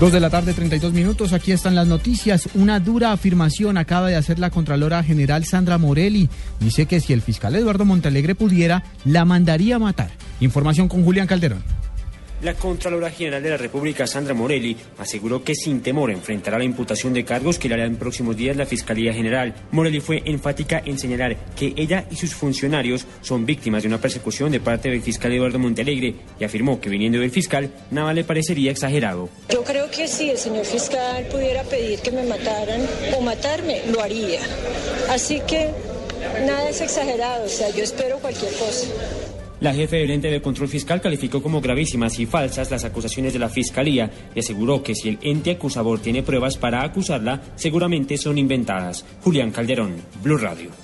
Dos de la tarde, 32 minutos. Aquí están las noticias. Una dura afirmación acaba de hacer la Contralora General Sandra Morelli. Dice que si el fiscal Eduardo Montalegre pudiera, la mandaría a matar. Información con Julián Calderón. La Contralora General de la República, Sandra Morelli, aseguró que sin temor enfrentará la imputación de cargos que le hará en próximos días la Fiscalía General. Morelli fue enfática en señalar que ella y sus funcionarios son víctimas de una persecución de parte del fiscal Eduardo Montalegre y afirmó que viniendo del fiscal, nada le parecería exagerado. Yo creo que si el señor fiscal pudiera pedir que me mataran o matarme, lo haría. Así que nada es exagerado, o sea, yo espero cualquier cosa. La jefe del ente de control fiscal calificó como gravísimas y falsas las acusaciones de la fiscalía y aseguró que si el ente acusador tiene pruebas para acusarla, seguramente son inventadas. Julián Calderón, Blue Radio.